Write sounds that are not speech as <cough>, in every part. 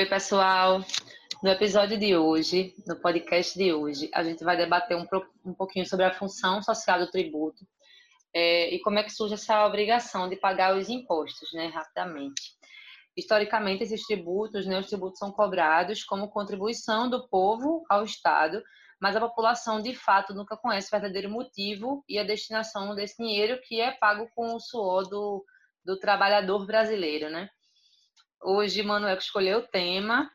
oi, pessoal. No episódio de hoje, no podcast de hoje, a gente vai debater um, um pouquinho sobre a função social do tributo é, e como é que surge essa obrigação de pagar os impostos, né, rapidamente. Historicamente, esses tributos, né, os tributos são cobrados como contribuição do povo ao Estado, mas a população, de fato, nunca conhece o verdadeiro motivo e a destinação desse dinheiro que é pago com o suor do, do trabalhador brasileiro, né? Hoje, Manuel escolheu o tema,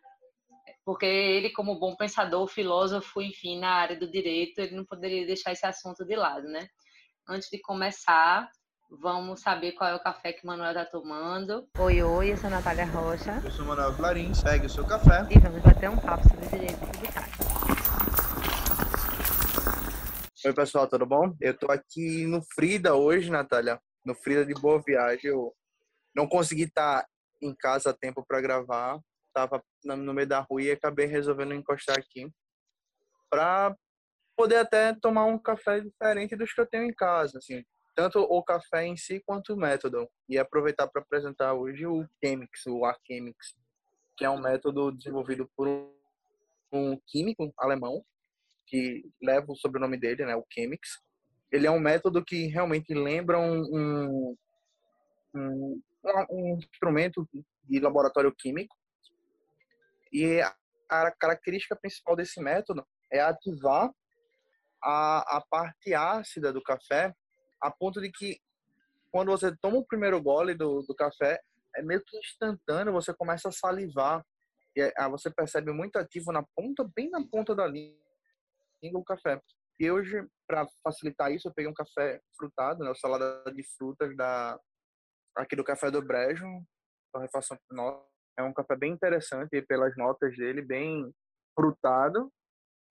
porque ele, como bom pensador, filósofo, enfim, na área do direito, ele não poderia deixar esse assunto de lado, né? Antes de começar, vamos saber qual é o café que o Manuel está tomando. Oi, oi, eu sou a Natália Rocha. Eu sou o Manuel Clarins, pegue o seu café. E vamos bater um papo sobre direito tributário. Oi, pessoal, tudo bom? Eu tô aqui no Frida hoje, Natália. No Frida de Boa Viagem. Eu não consegui estar tá em casa a tempo para gravar, tava no meio da rua e acabei resolvendo encostar aqui para poder até tomar um café diferente dos que eu tenho em casa, assim, tanto o café em si quanto o método. E aproveitar para apresentar hoje o Chemix, o Archemix, que é um método desenvolvido por um químico alemão que leva o sobrenome dele, né, o Chemix. Ele é um método que realmente lembra um, um, um instrumento de laboratório químico. E a característica principal desse método é ativar a, a parte ácida do café, a ponto de que quando você toma o primeiro gole do, do café, é meio que instantâneo, você começa a salivar. E aí você percebe muito ativo na ponta, bem na ponta da língua, o café. E hoje, para facilitar isso, eu peguei um café frutado, né, salada de frutas da aqui do Café do Brejo, torrefação nota. É um café bem interessante pelas notas dele, bem frutado.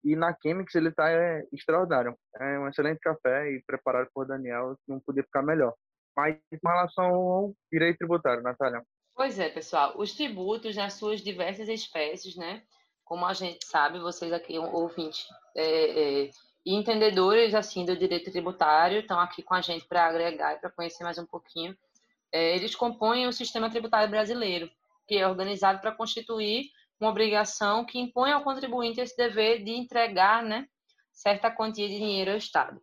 E na Chemix ele está é, extraordinário. É um excelente café e preparado por Daniel, não podia ficar melhor. Mas em relação ao direito tributário, Natália. Pois é, pessoal. Os tributos nas suas diversas espécies, né? Como a gente sabe, vocês aqui, ouvintes é, é, e entendedores assim do direito tributário, estão aqui com a gente para agregar e para conhecer mais um pouquinho é, eles compõem o sistema tributário brasileiro, que é organizado para constituir uma obrigação que impõe ao contribuinte esse dever de entregar né, certa quantia de dinheiro ao Estado.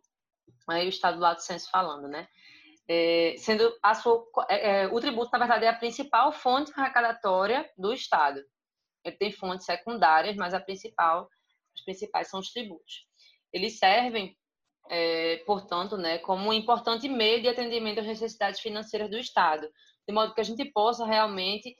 Aí o Estado do lado senso falando, né? É, sendo a sua, é, é, o tributo, na verdade, é a principal fonte arrecadatória do Estado. Ele tem fontes secundárias, mas a principal, os principais são os tributos. Eles servem é, portanto, né, como um importante meio de atendimento às necessidades financeiras do Estado, de modo que a gente possa realmente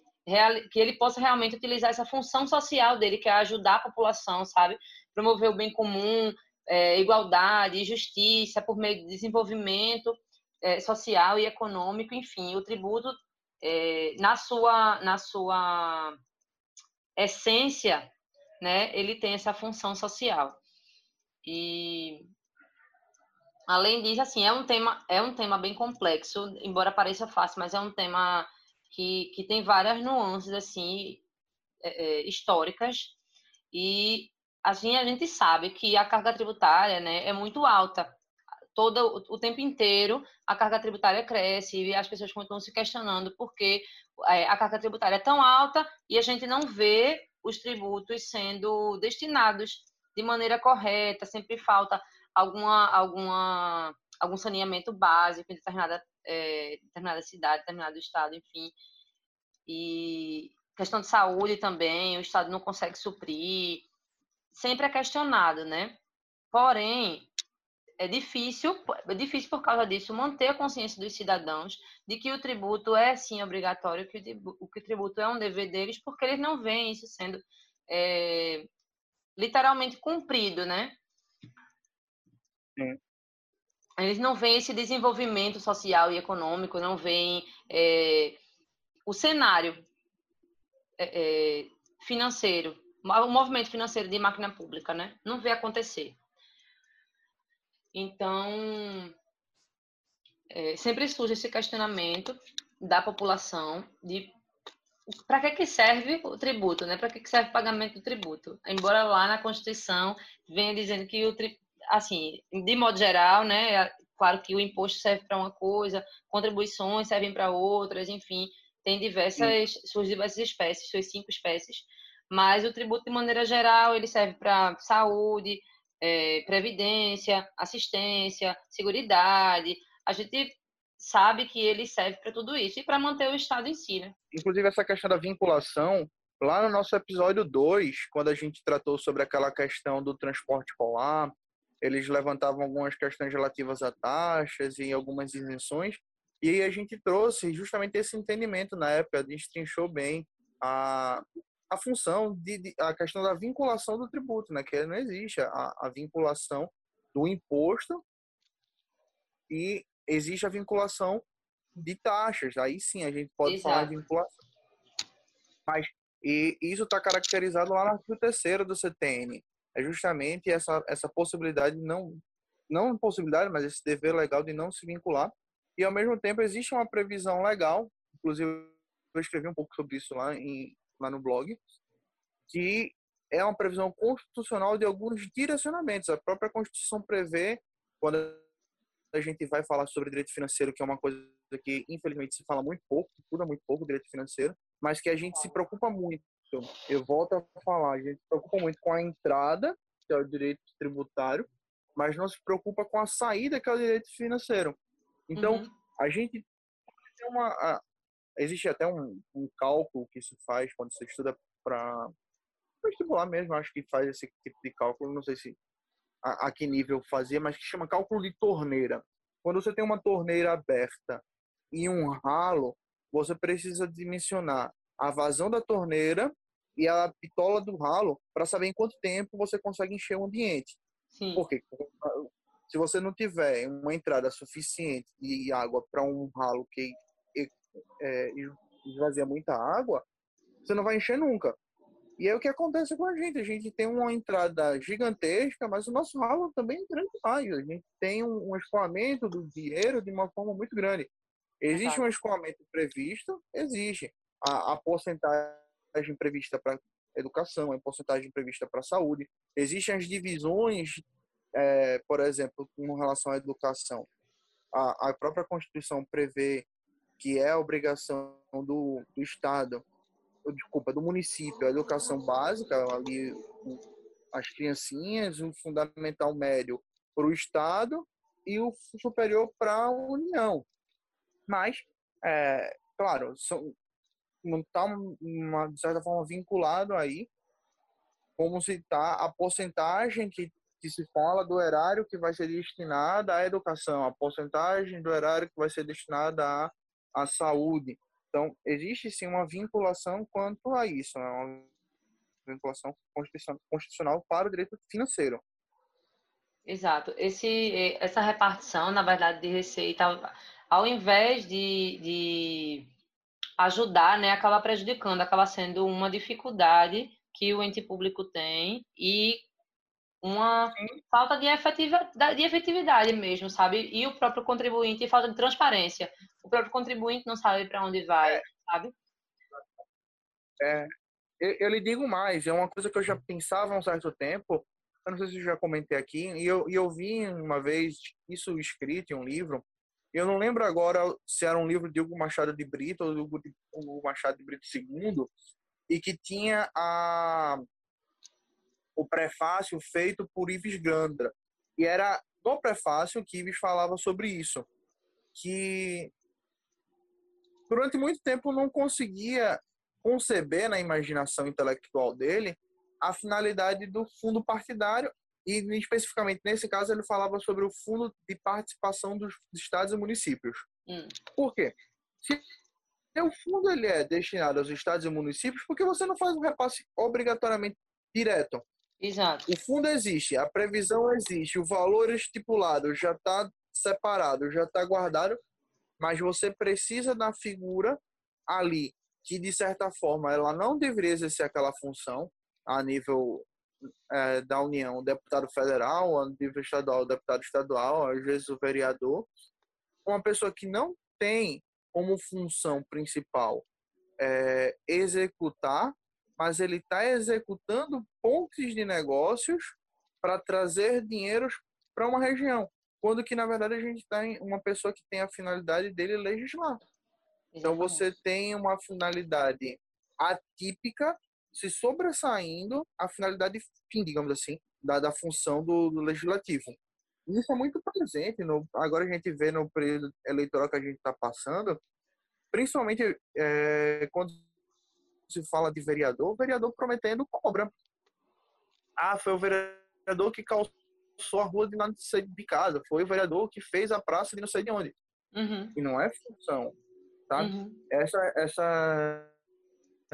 que ele possa realmente utilizar essa função social dele, que é ajudar a população, sabe, promover o bem comum, é, igualdade justiça por meio de desenvolvimento é, social e econômico, enfim, o tributo é, na sua na sua essência, né, ele tem essa função social. E Além disso, assim, é um tema, é um tema bem complexo, embora pareça fácil, mas é um tema que, que tem várias nuances, assim, é, é, históricas. E, assim, a gente sabe que a carga tributária, né, é muito alta. Todo o tempo inteiro a carga tributária cresce e as pessoas continuam se questionando por que é, a carga tributária é tão alta e a gente não vê os tributos sendo destinados de maneira correta, sempre falta alguma, alguma, algum saneamento básico em determinada, é, determinada cidade, determinado estado, enfim. E questão de saúde também, o Estado não consegue suprir. Sempre é questionado, né? Porém, é difícil, é difícil por causa disso manter a consciência dos cidadãos de que o tributo é sim obrigatório, que o, que o tributo é um dever deles, porque eles não veem isso sendo é, literalmente cumprido, né? Sim. Eles não veem esse desenvolvimento social e econômico, não veem é, o cenário é, é financeiro, o movimento financeiro de máquina pública, né? Não vê acontecer. Então, é, sempre surge esse questionamento da população de para que, que serve o tributo, né? Para que, que serve o pagamento do tributo? Embora lá na Constituição venha dizendo que o, tri, assim, de modo geral, né? Claro que o imposto serve para uma coisa, contribuições servem para outras, enfim, tem diversas, suas diversas espécies, suas cinco espécies, mas o tributo, de maneira geral, ele serve para saúde, é, previdência, assistência, seguridade. A gente sabe que ele serve para tudo isso e para manter o Estado em si, né? Inclusive, essa questão da vinculação, lá no nosso episódio 2, quando a gente tratou sobre aquela questão do transporte polar, eles levantavam algumas questões relativas a taxas e algumas isenções, e aí a gente trouxe justamente esse entendimento na época, destrinchou bem a, a função, de, de, a questão da vinculação do tributo, né? que não existe a, a vinculação do imposto e existe a vinculação de taxas. Aí sim a gente pode Exato. falar de vinculação. Mas e isso está caracterizado lá no artigo 3 do CTN. É justamente essa, essa possibilidade, não, não possibilidade, mas esse dever legal de não se vincular. E, ao mesmo tempo, existe uma previsão legal, inclusive eu escrevi um pouco sobre isso lá, em, lá no blog, que é uma previsão constitucional de alguns direcionamentos. A própria Constituição prevê, quando a gente vai falar sobre direito financeiro, que é uma coisa que infelizmente se fala muito pouco, estuda muito pouco direito financeiro, mas que a gente se preocupa muito. Eu volto a falar, a gente se preocupa muito com a entrada, que é o direito tributário, mas não se preocupa com a saída, que é o direito financeiro. Então, uhum. a gente tem uma. A, existe até um, um, cálculo que se faz quando você estuda para vestibular mesmo, acho que faz esse tipo de cálculo, não sei se a, a que nível fazer, mas que chama cálculo de torneira. Quando você tem uma torneira aberta e um ralo, você precisa dimensionar a vazão da torneira e a pitola do ralo para saber em quanto tempo você consegue encher o ambiente. Sim. Porque se você não tiver uma entrada suficiente de água para um ralo que é, esvazia muita água, você não vai encher nunca. E é o que acontece com a gente. A gente tem uma entrada gigantesca, mas o nosso ralo também é grande demais. A gente tem um, um escoamento do dinheiro de uma forma muito grande. Existe um escoamento previsto? Existe. A, a porcentagem prevista para educação, a porcentagem prevista para saúde. Existem as divisões, é, por exemplo, com relação à educação. A, a própria Constituição prevê que é a obrigação do, do Estado desculpa, do município, a educação básica, ali as criancinhas, o fundamental médio para o Estado e o superior para a União. Mas, é, claro, são, não está, de certa forma, vinculado aí como se está a porcentagem que, que se fala do erário que vai ser destinada à educação, a porcentagem do erário que vai ser destinada à, à saúde. Então, existe sim uma vinculação quanto a isso, né? uma vinculação constitucional para o direito financeiro. Exato. Esse, essa repartição, na verdade, de receita, ao invés de, de ajudar, né, acaba prejudicando, acaba sendo uma dificuldade que o ente público tem e uma falta de efetividade, de efetividade mesmo, sabe? E o próprio contribuinte falta de transparência. O próprio contribuinte não sabe para onde vai, é. sabe? É, eu, eu, lhe digo mais, é uma coisa que eu já pensava há um certo tempo, eu não sei se eu já comentei aqui, e eu, e eu vi uma vez isso escrito em um livro, eu não lembro agora se era um livro de Hugo Machado de Brito ou do Hugo Machado de Brito II, e que tinha a, o prefácio feito por Ives Gandra. E era no prefácio que Ives falava sobre isso, que durante muito tempo não conseguia conceber na imaginação intelectual dele a finalidade do fundo partidário e especificamente nesse caso ele falava sobre o fundo de participação dos estados e municípios. Hum. Por quê? Se o fundo ele é destinado aos estados e municípios, por que você não faz um repasse obrigatoriamente direto? Exato. O fundo existe, a previsão existe, o valor estipulado já está separado, já está guardado, mas você precisa da figura ali que de certa forma ela não deveria exercer aquela função a nível é, da União, o deputado federal, a nível estadual, o deputado estadual, às vezes o vereador, uma pessoa que não tem como função principal é, executar mas ele está executando pontes de negócios para trazer dinheiros para uma região, quando que na verdade a gente tem tá uma pessoa que tem a finalidade dele legislar. Então você tem uma finalidade atípica se sobressaindo a finalidade fim, digamos assim, da, da função do, do legislativo. Isso é muito presente. No, agora a gente vê no período eleitoral que a gente está passando, principalmente é, quando se fala de vereador, o vereador prometendo cobra. Ah, foi o vereador que calçou a rua de não sei de casa, foi o vereador que fez a praça de não sei de onde. Uhum. E não é função, tá? Uhum. Essa, essa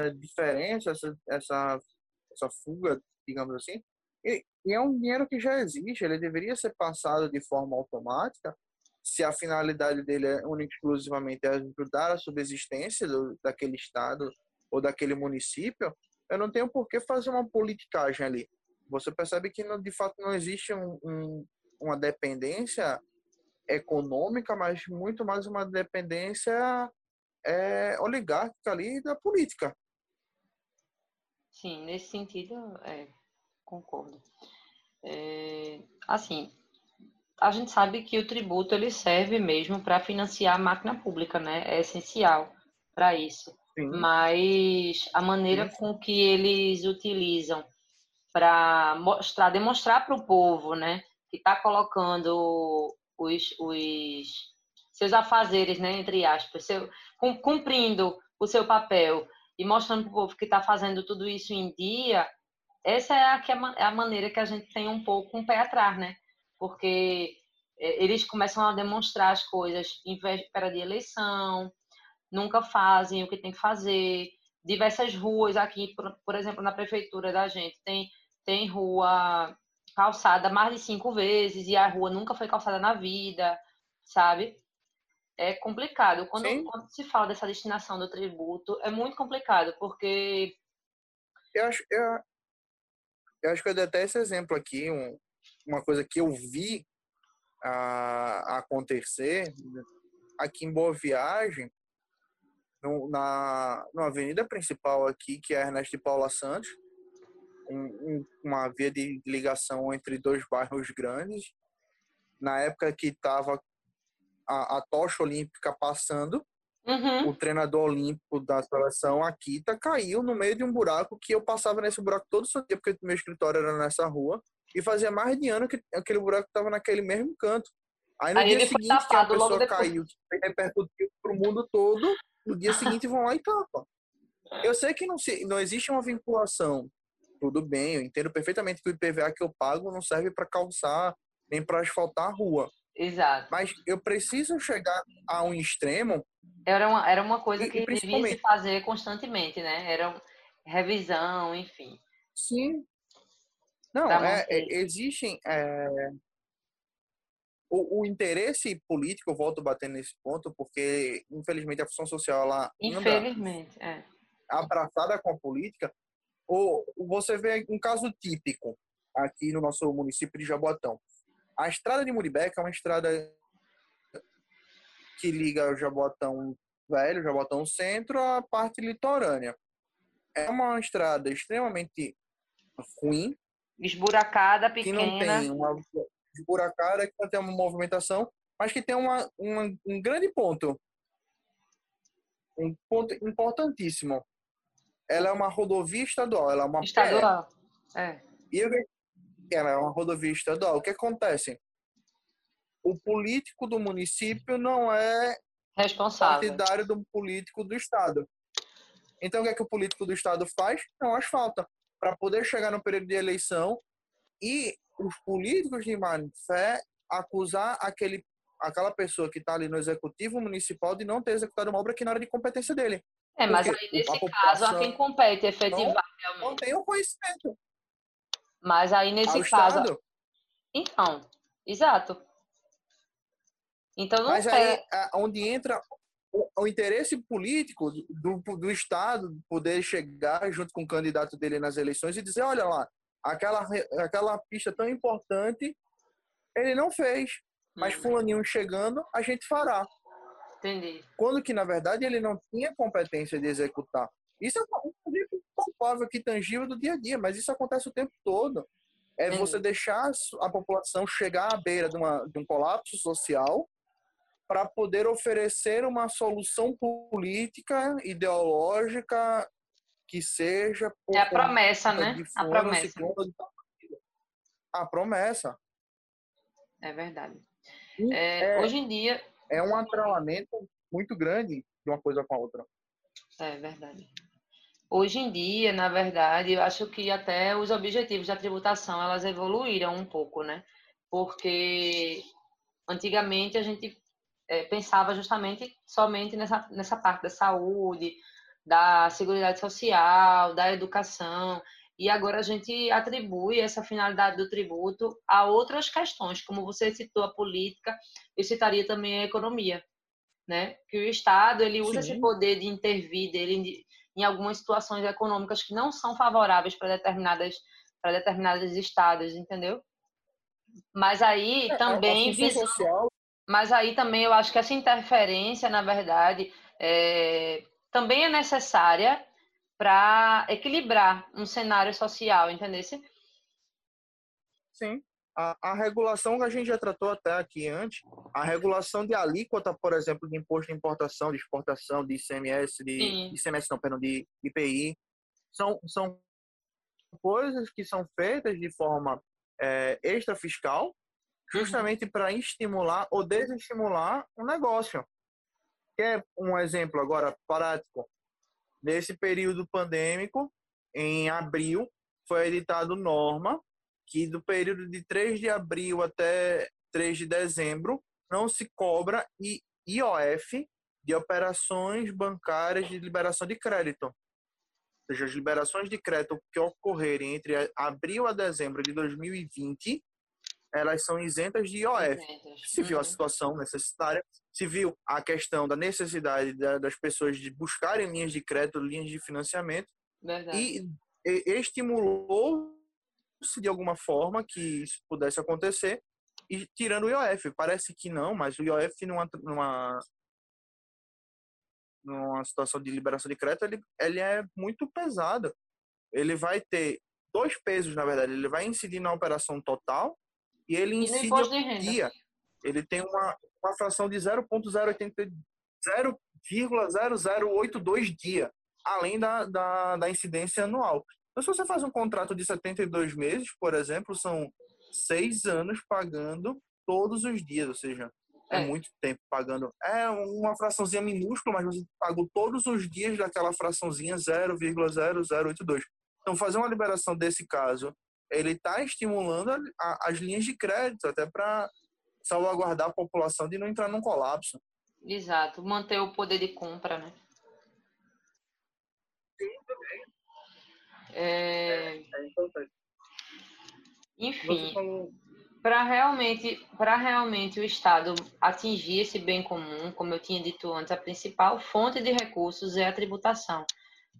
diferença, essa, essa, essa fuga, digamos assim, e, e, é um dinheiro que já existe, ele deveria ser passado de forma automática, se a finalidade dele é única exclusivamente é ajudar a subsistência do, daquele estado ou daquele município, eu não tenho por que fazer uma politicagem ali. Você percebe que de fato não existe um, um, uma dependência econômica, mas muito mais uma dependência é, oligárquica ali da política. Sim, nesse sentido, é, concordo. É, assim, a gente sabe que o tributo ele serve mesmo para financiar a máquina pública, né? É essencial para isso. Sim. Mas a maneira Sim. com que eles utilizam para mostrar, demonstrar para o povo, né, que está colocando os, os seus afazeres, né, entre aspas, seu, cumprindo o seu papel e mostrando para o povo que está fazendo tudo isso em dia, essa é a, é a maneira que a gente tem um pouco um pé atrás, né? Porque é, eles começam a demonstrar as coisas em véspera de eleição, nunca fazem o que tem que fazer. Diversas ruas aqui, por, por exemplo, na prefeitura da gente, tem, tem rua calçada mais de cinco vezes e a rua nunca foi calçada na vida, sabe? É complicado. Quando, quando, se fala dessa destinação do tributo, é muito complicado, porque. Eu acho, eu, eu acho que eu dei até esse exemplo aqui, um, uma coisa que eu vi a, a acontecer aqui em Boa Viagem, no, na, na avenida principal aqui, que é Ernesto de Paula Santos, um, um, uma via de ligação entre dois bairros grandes. Na época que estava a, a tocha olímpica passando, uhum. o treinador olímpico da seleção, Akita, caiu no meio de um buraco que eu passava nesse buraco todo o dia, porque meu escritório era nessa rua, e fazia mais de ano que aquele buraco estava naquele mesmo canto. Aí no Aí dia seguinte que a pessoa caiu, que repercutiu para o mundo todo, no dia seguinte vão lá e tapam. Eu sei que não, se, não existe uma vinculação. Tudo bem, eu entendo perfeitamente que o IPVA que eu pago não serve para calçar nem para asfaltar a rua. Exato. Mas eu preciso chegar a um extremo. Era uma, era uma coisa e, que devia se fazer constantemente, né? Era revisão, enfim. Sim. Não, é, é, existem. É, o, o, interesse político, eu volto a bater nesse ponto, porque, infelizmente, a função social ela infelizmente, é. abraçada com a política. Ou você vê um caso típico aqui no nosso município de Jaboatão. A estrada de Muribeca é uma estrada que liga o Jabotão Velho, Jabotão Centro, à parte litorânea. É uma estrada extremamente ruim. Esburacada, pequena. Que não tem uma esburacada, que não tem uma movimentação, mas que tem uma, uma um grande ponto. Um ponto importantíssimo. Ela é uma rodovia estadual, ela é uma estadual. É. E eu ela é uma rodovia estadual. O que acontece? O político do município não é responsável partidário do político do estado. Então, o que é que o político do estado faz? Não asfalta. Para poder chegar no período de eleição e os políticos de má fé acusar aquele, aquela pessoa que está ali no executivo municipal de não ter executado uma obra que não era de competência dele. É, mas aí, nesse caso, a quem compete efetivar não, realmente. Não tem o conhecimento. Mas aí nesse Ao caso. Estado. Então, exato. Então não Mas aí, onde entra o, o, interesse político do, do Estado poder chegar junto com o candidato dele nas eleições e dizer, olha lá, aquela, aquela pista tão importante, ele não fez. Mas uhum. fulaninho chegando, a gente fará. Entendi. Quando que, na verdade, ele não tinha competência de executar. Isso é um palpável aqui, tangível do dia a dia, mas isso acontece o tempo todo. É você deixar a população chegar à beira de, uma, de um colapso social para poder oferecer uma solução política, ideológica que seja. É a promessa, né? A promessa. A promessa. É verdade. É, é, hoje em dia. É um atrelamento muito grande de uma coisa com a outra. É verdade. Hoje em dia, na verdade, eu acho que até os objetivos da tributação elas evoluíram um pouco, né? Porque antigamente a gente é, pensava justamente somente nessa, nessa parte da saúde, da segurança social, da educação, e agora a gente atribui essa finalidade do tributo a outras questões, como você citou a política, eu citaria também a economia, né? Que o Estado ele usa Sim. esse poder de intervir dele em algumas situações econômicas que não são favoráveis para determinadas para determinados estados, entendeu? Mas aí é, também visando, social. mas aí também eu acho que essa interferência, na verdade, é, também é necessária para equilibrar um cenário social, entendeu? Sim. A, a, regulação que a gente já tratou até aqui antes, a regulação de alíquota, por exemplo, de imposto de importação, de exportação, de ICMS, de, de ICMS não, perdão, de IPI, são, são coisas que são feitas de forma é, extra fiscal, uhum. justamente uhum. para estimular ou desestimular o um negócio. Quer um exemplo agora prático? Nesse período pandêmico, em abril, foi editado norma que do período de 3 de abril até 3 de dezembro não se cobra IOF de operações bancárias de liberação de crédito. Ou seja, as liberações de crédito que ocorrerem entre abril a dezembro de 2020, elas são isentas de IOF. Se viu a uhum. situação necessitária, se viu a questão da necessidade das pessoas de buscarem linhas de crédito, linhas de financiamento, Verdade. e estimulou de alguma forma que isso pudesse acontecer, e tirando o IOF. Parece que não, mas o IOF numa, numa, numa situação de liberação de crédito, ele, ele é muito pesado. Ele vai ter dois pesos, na verdade. Ele vai incidir na operação total e ele e incide no dia. Ele tem uma, uma fração de 0,0082 dia, além da, da, da incidência anual. Então, se você faz um contrato de 72 meses, por exemplo, são seis anos pagando todos os dias, ou seja, é, é muito tempo pagando. É uma fraçãozinha minúscula, mas você pagou todos os dias daquela fraçãozinha 0,0082. Então, fazer uma liberação desse caso, ele está estimulando a, a, as linhas de crédito, até para salvaguardar a população de não entrar num colapso. Exato, manter o poder de compra, né? É... é importante. Enfim, para realmente, realmente o Estado atingir esse bem comum, como eu tinha dito antes, a principal fonte de recursos é a tributação.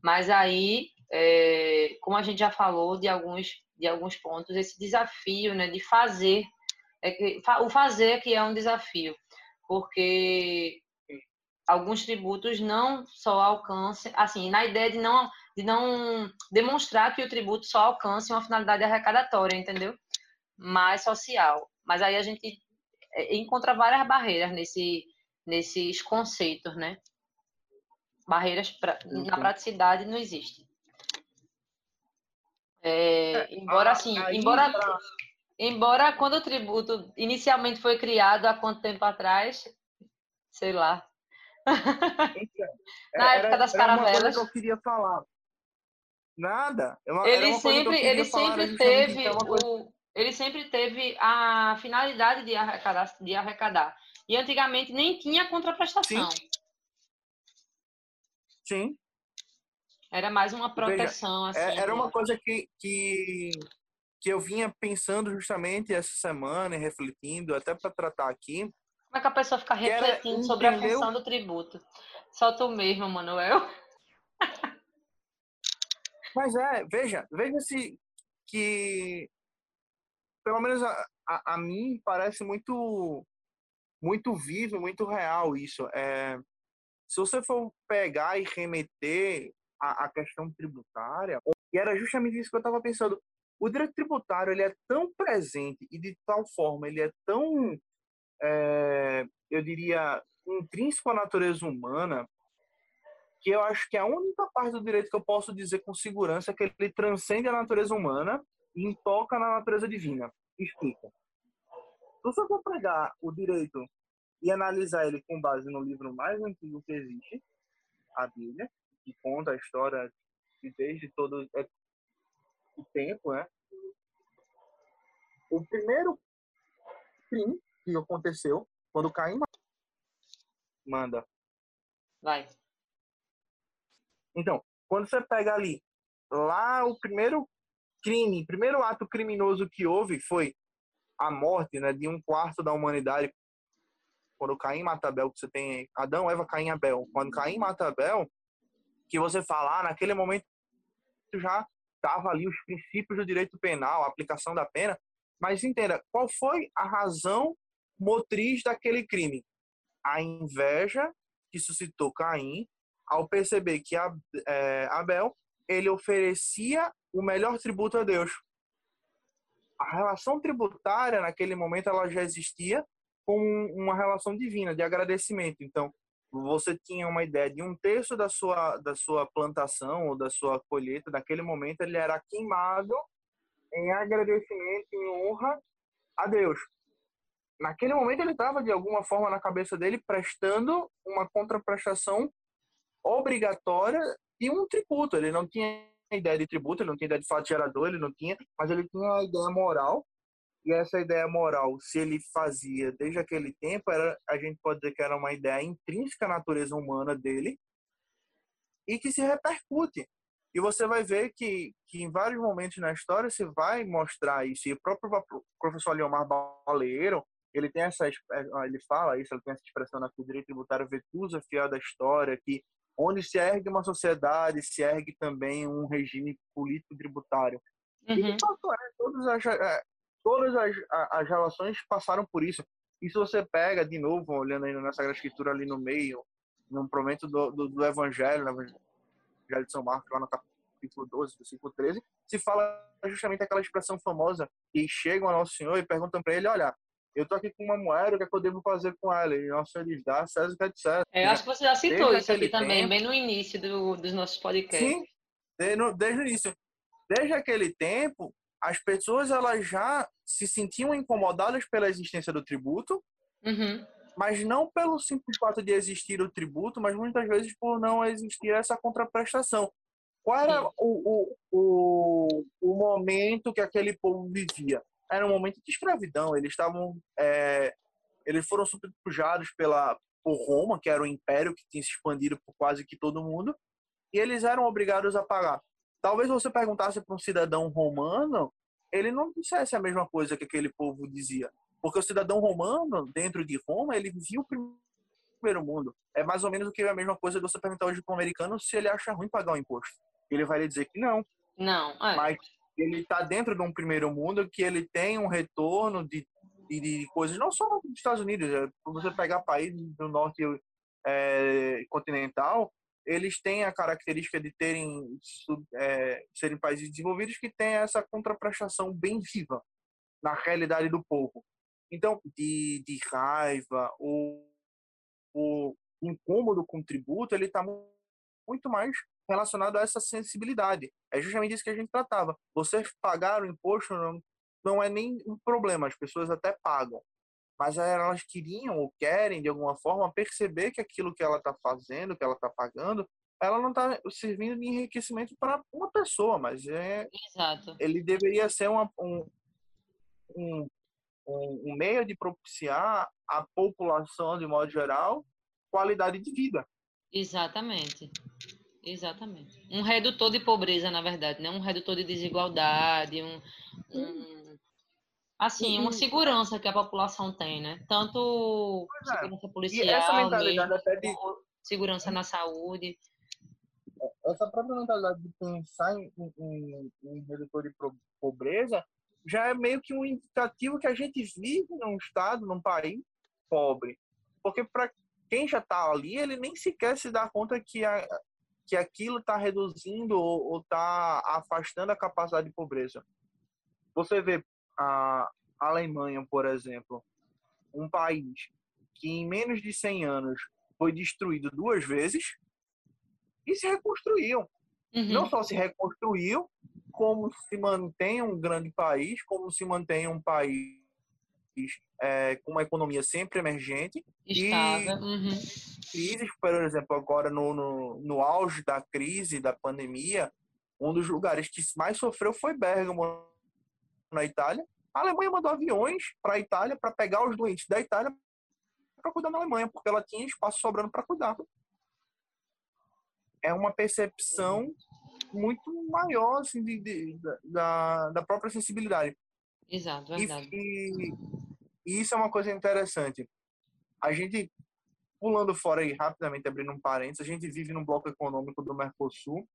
Mas aí, é, como a gente já falou de alguns, de alguns pontos, esse desafio né, de fazer, é que, o fazer é que é um desafio, porque alguns tributos não só alcancem, assim, na ideia de não de não demonstrar que o tributo só alcance uma finalidade arrecadatória, entendeu? Mais social. Mas aí a gente é, encontra várias barreiras nesse, nesses conceitos, né? Barreiras pra, na praticidade não existe. É, é embora assim, embora, embora quando o tributo inicialmente foi criado há quanto tempo atrás, sei lá. Então, <laughs> na época das caravelas. que eu queria falar. Nada. É uma, ele sempre, ele sempre teve o, ele sempre teve a finalidade de arrecadar, de arrecadar. E antigamente nem tinha contraprestação. Sim. Sim. Era mais uma proteção Veja, é, assim. Era uma coisa que, que que eu vinha pensando justamente essa semana e refletindo até para tratar aqui. Como é que a pessoa fica refletindo sobre a função do tributo? Só tu mesmo, Manuel. <laughs> Mas é, veja, veja se que pelo menos a, a, a, mim parece muito muito vivo, muito real isso. É, se você for pegar e remeter a, a questão tributária, e era justamente isso que eu estava pensando, o direito tributário ele é tão presente e de tal forma ele é tão é, eu diria, intrínseco à natureza humana, que eu acho que é a única parte do direito que eu posso dizer com segurança é que ele transcende a natureza humana e toca na natureza divina. Explica. Se você for pegar o direito e analisar ele com base no livro mais antigo que existe, a Bíblia, que conta a história de desde todo o tempo, né? O primeiro crime que aconteceu quando Caim manda. Vai. Então, quando você pega ali, lá o primeiro crime, primeiro ato criminoso que houve foi a morte né, de um quarto da humanidade. Quando Caim mata Abel, que você tem Adão, Eva, Caim Abel. Quando Caim mata Abel, que você falar, ah, naquele momento já estava ali os princípios do direito penal, a aplicação da pena. Mas entenda, qual foi a razão motriz daquele crime? A inveja que suscitou Caim ao perceber que é, Abel ele oferecia o melhor tributo a Deus. A relação tributária naquele momento ela já existia com uma relação divina de agradecimento. Então você tinha uma ideia de um terço da sua da sua plantação ou da sua colheita naquele momento ele era queimado em agradecimento em honra a Deus naquele momento ele estava de alguma forma na cabeça dele prestando uma contraprestação obrigatória e um tributo. Ele não tinha ideia de tributo, ele não tinha ideia de fato gerador, ele não tinha, mas ele tinha a ideia moral. E essa ideia moral, se ele fazia desde aquele tempo, era, a gente pode dizer que era uma ideia intrínseca à natureza humana dele e que se repercute. E você vai ver que, que em vários momentos na história se vai mostrar isso. E o próprio professor Leomar Baleiro, ele tem essa ele fala isso, ele tem essa expressão na direito tributário vetusa fiel da história, que onde se ergue uma sociedade, se ergue também um regime político tributário. Uhum. E, fato, é, todas, as, é, todas as, as relações passaram por isso. E se você pega, de novo, olhando aí na Sagrada Escritura ali no meio, no provento do, do, do Evangelho, no Evangelho de São Marcos, lá no capítulo 12, versículo 13, se fala justamente aquela expressão famosa que chegam ao Nosso Senhor e perguntam para ele, olha, eu tô aqui com uma moeda, o que, é que eu devo fazer com ela? E nosso Senhor diz, dá César que é de César. É, eu acho que você já citou desde isso aqui também, tempo, bem no início do, dos nossos podcasts. Sim, desde, desde o início. Desde aquele tempo, as pessoas elas já se sentiam incomodadas pela existência do tributo, uhum. mas não pelo simples fato de existir o tributo, mas muitas vezes por não existir essa contraprestação. Qual era o, o, o, o momento que aquele povo vivia? Era um momento de escravidão. Eles estavam, é, eles foram subjugados pela por Roma, que era o império que tinha se expandido por quase que todo mundo, e eles eram obrigados a pagar. Talvez você perguntasse para um cidadão romano, ele não dissesse a mesma coisa que aquele povo dizia, porque o cidadão romano dentro de Roma ele viu o primeiro mundo. É mais ou menos o que é a mesma coisa de você perguntar hoje para um americano se ele acha ruim pagar o imposto. Ele vai lhe dizer que não. Não. É. Mas ele está dentro de um primeiro mundo que ele tem um retorno de, de, de coisas, não só nos Estados Unidos, é, você pegar países do norte é, continental, eles têm a característica de terem é, serem países desenvolvidos que têm essa contraprestação bem viva na realidade do povo. Então, de, de raiva, o, o incômodo com o tributo, ele está muito mais relacionado a essa sensibilidade. É justamente isso que a gente tratava. Você pagar o imposto não, não é nem um problema, as pessoas até pagam. Mas elas queriam ou querem, de alguma forma, perceber que aquilo que ela está fazendo, que ela está pagando, ela não está servindo de enriquecimento para uma pessoa, mas é. Exato. Ele deveria ser uma, um, um, um meio de propiciar à população, de modo geral, qualidade de vida. Exatamente. Exatamente. Um redutor de pobreza, na verdade, né? Um redutor de desigualdade, um, um assim, uma segurança que a população tem, né? Tanto é. segurança policial, mesmo, segurança na saúde. Essa própria mentalidade de pensar em, em, em redutor de pobreza já é meio que um indicativo que a gente vive num estado, num país pobre. Porque para quem já está ali, ele nem sequer se dá conta que a, que aquilo está reduzindo ou está afastando a capacidade de pobreza. Você vê a Alemanha, por exemplo, um país que em menos de 100 anos foi destruído duas vezes e se reconstruiu. Uhum. Não só se reconstruiu, como se mantém um grande país, como se mantém um país é, com uma economia sempre emergente. Estável. E uhum. crises, por exemplo, agora no, no, no auge da crise, da pandemia, um dos lugares que mais sofreu foi Bergamo, na Itália. A Alemanha mandou aviões para a Itália para pegar os doentes da Itália para cuidar na Alemanha, porque ela tinha espaço sobrando para cuidar. É uma percepção muito maior assim, de, de, da, da própria sensibilidade. Exato, verdade. E, e, isso é uma coisa interessante. A gente, pulando fora aí rapidamente, abrindo um parênteses, a gente vive num bloco econômico do Mercosul,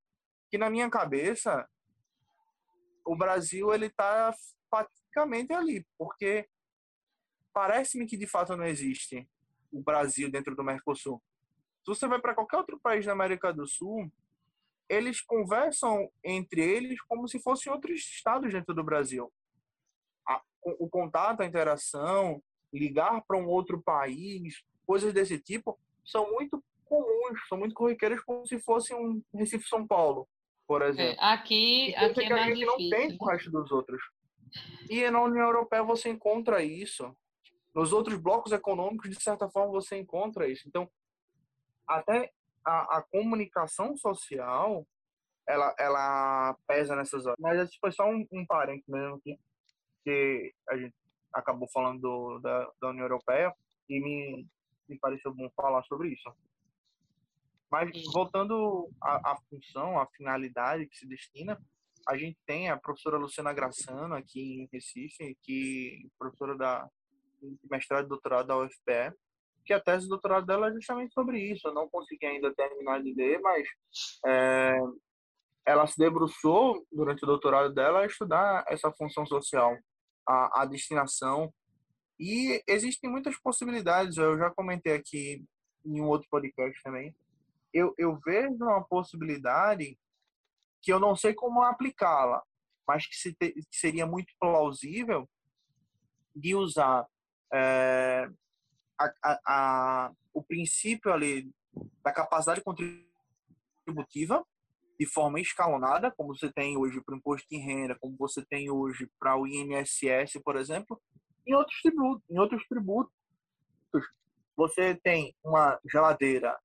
que na minha cabeça, o Brasil ele está praticamente ali, porque parece-me que de fato não existe o Brasil dentro do Mercosul. Se você vai para qualquer outro país da América do Sul, eles conversam entre eles como se fossem outros estados dentro do Brasil. O contato, a interação, ligar para um outro país, coisas desse tipo, são muito comuns, são muito corriqueiras como se fosse um Recife São Paulo, por é, exemplo. É, aqui, aqui é que a gente difícil. não tem com o resto dos outros. E na União Europeia você encontra isso. Nos outros blocos econômicos, de certa forma, você encontra isso. Então, até a, a comunicação social, ela, ela pesa nessas horas. Mas esse foi só um, um parênteses mesmo que, que a gente acabou falando do, da, da União Europeia e me, me pareceu bom falar sobre isso. Mas voltando à, à função, à finalidade que se destina, a gente tem a professora Luciana Graçano aqui em Recife, que é professora da mestrado e doutorado da UFPE, que a tese de doutorado dela é justamente sobre isso. Eu não consegui ainda terminar de ler, mas é, ela se debruçou durante o doutorado dela a estudar essa função social, a, a destinação. E existem muitas possibilidades, eu já comentei aqui em um outro podcast também. Eu, eu vejo uma possibilidade que eu não sei como aplicá-la, mas que, se te, que seria muito plausível de usar é, a, a, a, o princípio ali da capacidade contributiva de forma escalonada, como você tem hoje para o imposto de renda, como você tem hoje para o INSS, por exemplo, em outros tributos. Em outros tributos, você tem uma geladeira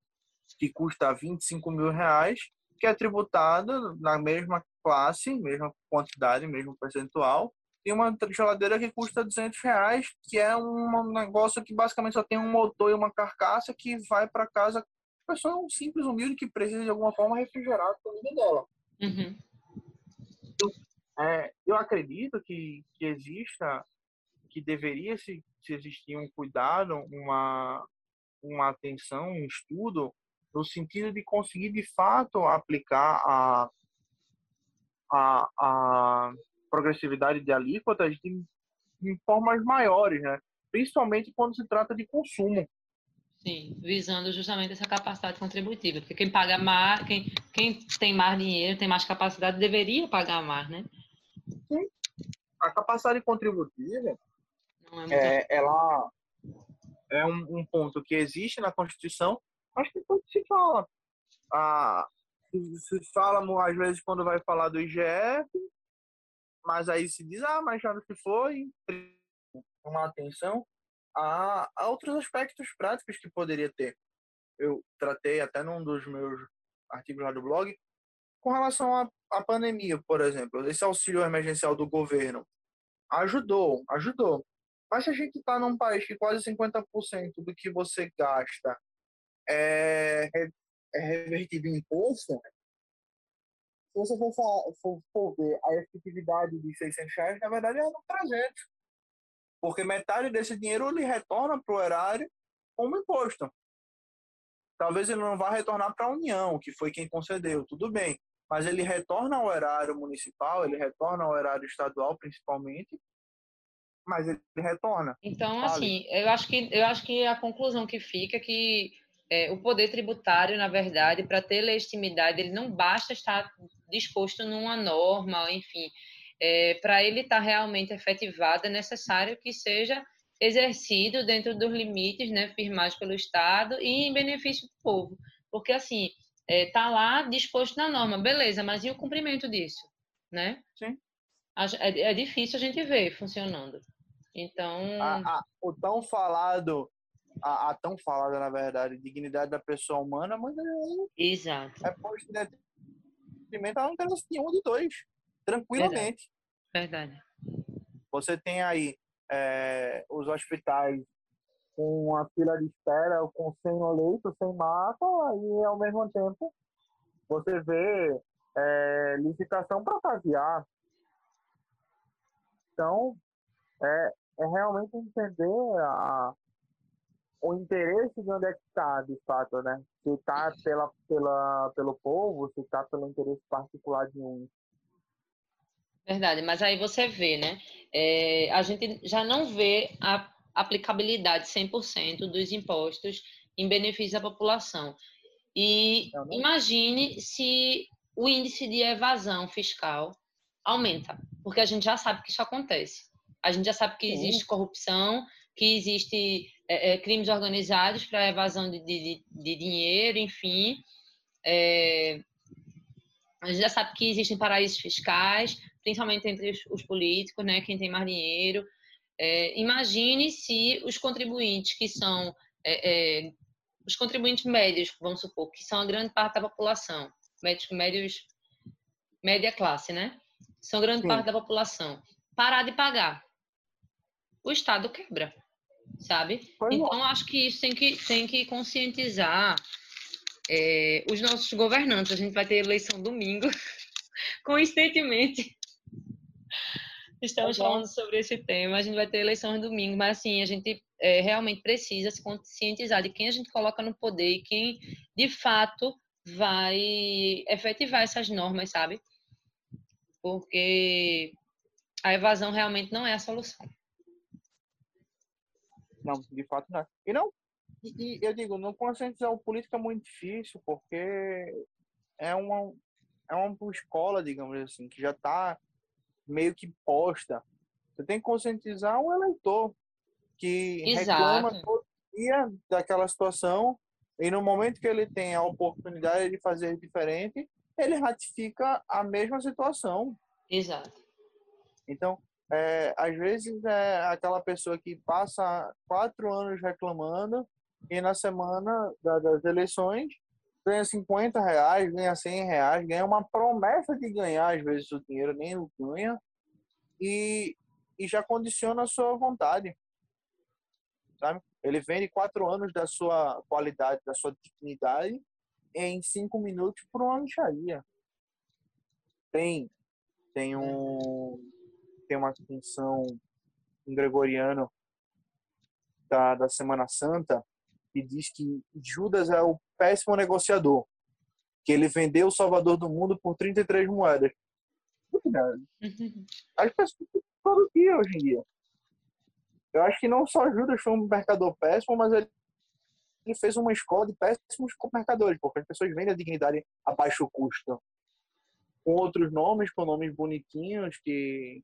que custa 25 mil reais, que é tributada na mesma classe, mesma quantidade, mesmo percentual, tem uma geladeira que custa 200 reais, que é um negócio que basicamente só tem um motor e uma carcaça que vai para casa pessoa um simples, humilde, que precisa de alguma forma refrigerar a comida dela. Uhum. Eu, é, eu acredito que, que exista, que deveria se, se existir um cuidado, uma, uma atenção, um estudo, no sentido de conseguir de fato aplicar a, a, a progressividade de alíquotas de, em formas maiores, né? principalmente quando se trata de consumo. Sim, visando justamente essa capacidade contributiva, porque quem paga mais, quem, quem tem mais dinheiro, tem mais capacidade, deveria pagar mais, né? Sim. A capacidade contributiva, é, é ela é um, um, ponto que existe na Constituição, mas que pouco se fala. Ah, se fala às vezes quando vai falar do IGF, mas aí se diz, ah, mas já não se foi, uma atenção a, a outros aspectos práticos que poderia ter. Eu tratei até num dos meus artigos lá do blog com relação à, à pandemia, por exemplo. Esse auxílio emergencial do governo ajudou, ajudou. Mas a gente está num país que quase 50% do que você gasta é, é revertido em imposto, se você for, for, for, ver a efetividade de 600 reais, na verdade é no 300. Porque metade desse dinheiro ele retorna para o erário como imposto. Talvez ele não vá retornar para a União, que foi quem concedeu, tudo bem. Mas ele retorna ao erário municipal, ele retorna ao erário estadual, principalmente, mas ele retorna. Então, assim, eu acho que eu acho que a conclusão que fica é que é, o poder tributário, na verdade, para ter legitimidade, ele não basta estar disposto numa norma, enfim, é, para ele estar tá realmente efetivado, é necessário que seja exercido dentro dos limites, né, firmados pelo Estado e em benefício do povo. Porque, assim, é, tá lá disposto na norma, beleza, mas e o cumprimento disso, né? Sim. É, é difícil a gente ver funcionando. Então... A, a, o tão falado, a, a, tão falada, na verdade, dignidade da pessoa humana, mas é, Exato. é posto em detrimento a um interesse de um de dois, tranquilamente. Verdade. Verdade. Você tem aí é, os hospitais com uma fila de espera, com sem leito, sem mapa, e ao mesmo tempo você vê é, licitação para caviar. Então, é, é realmente entender a, o interesse de onde é que está, de fato, né? Se está pela, pela, pelo povo, se está pelo interesse particular de um. Verdade, mas aí você vê, né? É, a gente já não vê a aplicabilidade 100% dos impostos em benefício da população. E imagine se o índice de evasão fiscal aumenta, porque a gente já sabe que isso acontece. A gente já sabe que existe corrupção, que existe é, é, crimes organizados para evasão de, de, de, dinheiro, enfim. É, a gente já sabe que existem paraísos fiscais, principalmente entre os, os políticos, né, quem tem mais dinheiro. É, imagine se os contribuintes que são é, é, os contribuintes médios, vamos supor, que são a grande parte da população, médios, médios média classe, né? São grande Sim. parte da população. Parar de pagar o Estado quebra, sabe? Pois então, acho que isso tem que, tem que conscientizar é, os nossos governantes. A gente vai ter eleição domingo, <laughs> coincidentemente. Estamos falando sobre esse tema, a gente vai ter eleição domingo, mas assim, a gente é, realmente precisa se conscientizar de quem a gente coloca no poder e quem, de fato, vai efetivar essas normas, sabe? Porque a evasão realmente não é a solução. Não, de fato não. E não, e, e eu digo, não conscientizar o político é muito difícil, porque é uma, é uma escola, digamos assim, que já está meio que posta. Você tem que conscientizar o eleitor que Exato. reclama todo dia daquela situação e no momento que ele tem a oportunidade de fazer diferente, ele ratifica a mesma situação. Exato. Então, é, às vezes é aquela pessoa que passa quatro anos reclamando e na semana da, das eleições ganha 50 reais, ganha 100 reais, ganha uma promessa de ganhar às vezes o dinheiro, nem o ganha, e, e já condiciona a sua vontade. Sabe? Ele vende quatro anos da sua qualidade, da sua dignidade em cinco minutos por uma micharia. Tem, tem um tem uma função um gregoriano da, da Semana Santa que diz que Judas é o péssimo negociador, que ele vendeu o Salvador do Mundo por 33 moedas. As pessoas todo dia hoje em dia. Eu acho que não só Judas foi um mercador péssimo, mas ele, ele fez uma escola de péssimos mercadores, porque as pessoas vendem a dignidade a baixo custo. Com outros nomes, com nomes bonitinhos que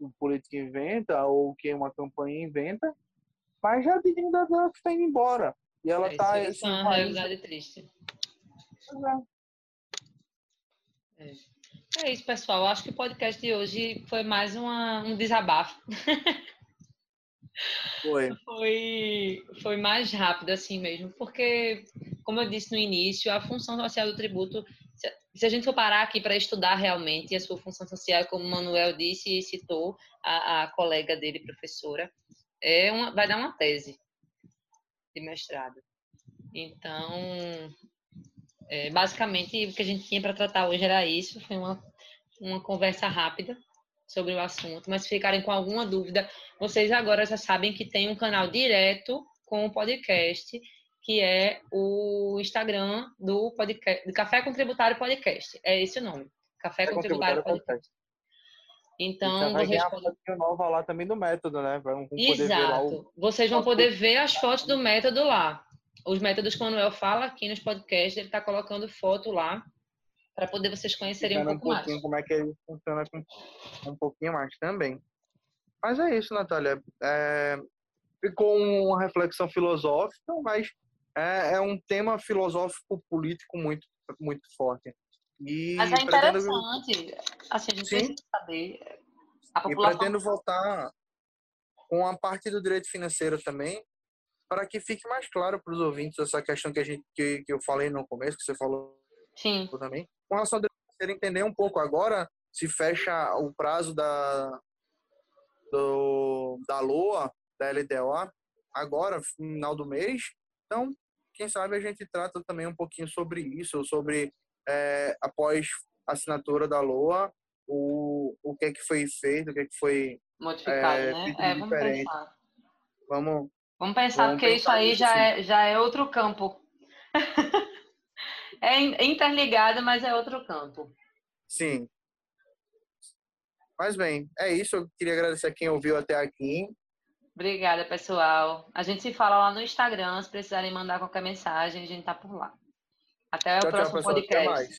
um político inventa ou que uma campanha inventa, mas já a dignidade dela está indo embora. E ela está. É, isso é uma realidade triste. É. é. isso, pessoal. Acho que o podcast de hoje foi mais uma, um desabafo. <laughs> Foi. foi. Foi mais rápido assim mesmo, porque, como eu disse no início, a função social do tributo se a gente for parar aqui para estudar realmente a sua função social, como o Manuel disse e citou a, a colega dele, professora, é uma, vai dar uma tese de mestrado. Então, é, basicamente, o que a gente tinha para tratar hoje era isso. Foi uma, uma conversa rápida sobre o assunto. Mas se ficarem com alguma dúvida, vocês agora já sabem que tem um canal direto com o podcast que é o Instagram do, podcast, do Café Contributário Podcast. É esse o nome. Café, Café Contributário, Podcast. Podcast. Então, vai vocês podem... nova lá também do método, né? Vamos Exato. O... Vocês vão poder ver as fotos do método lá. Os métodos que o Manuel fala aqui nos podcasts, ele está colocando foto lá para poder vocês conhecerem um pouco um mais. Como é que ele funciona um pouquinho mais também. Mas é isso, Natália. É... ficou uma reflexão filosófica, mas é, é um tema filosófico político muito muito forte. E mas é interessante, pretendo... assim, a gente Sim. precisa saber. A população... E pretendo voltar com a parte do direito financeiro também, para que fique mais claro para os ouvintes essa questão que a gente que, que eu falei no começo, que você falou Sim. também, com relação ao direito financeiro, entender um pouco agora se fecha o prazo da do, da LOA, da LDO, agora, final do mês. Então, quem sabe a gente trata também um pouquinho sobre isso, sobre é, após a assinatura da LOA, o, o que é que foi feito, o que é que foi modificado, é, né? É, vamos diferente. pensar. Vamos, vamos pensar, vamos porque pensar isso aí já é, já é outro campo. <laughs> é interligado, mas é outro campo. Sim. Mas bem, é isso. Eu queria agradecer a quem ouviu até aqui. Obrigada, pessoal. A gente se fala lá no Instagram. Se precisarem mandar qualquer mensagem, a gente tá por lá. Até tchau, o próximo tchau, podcast.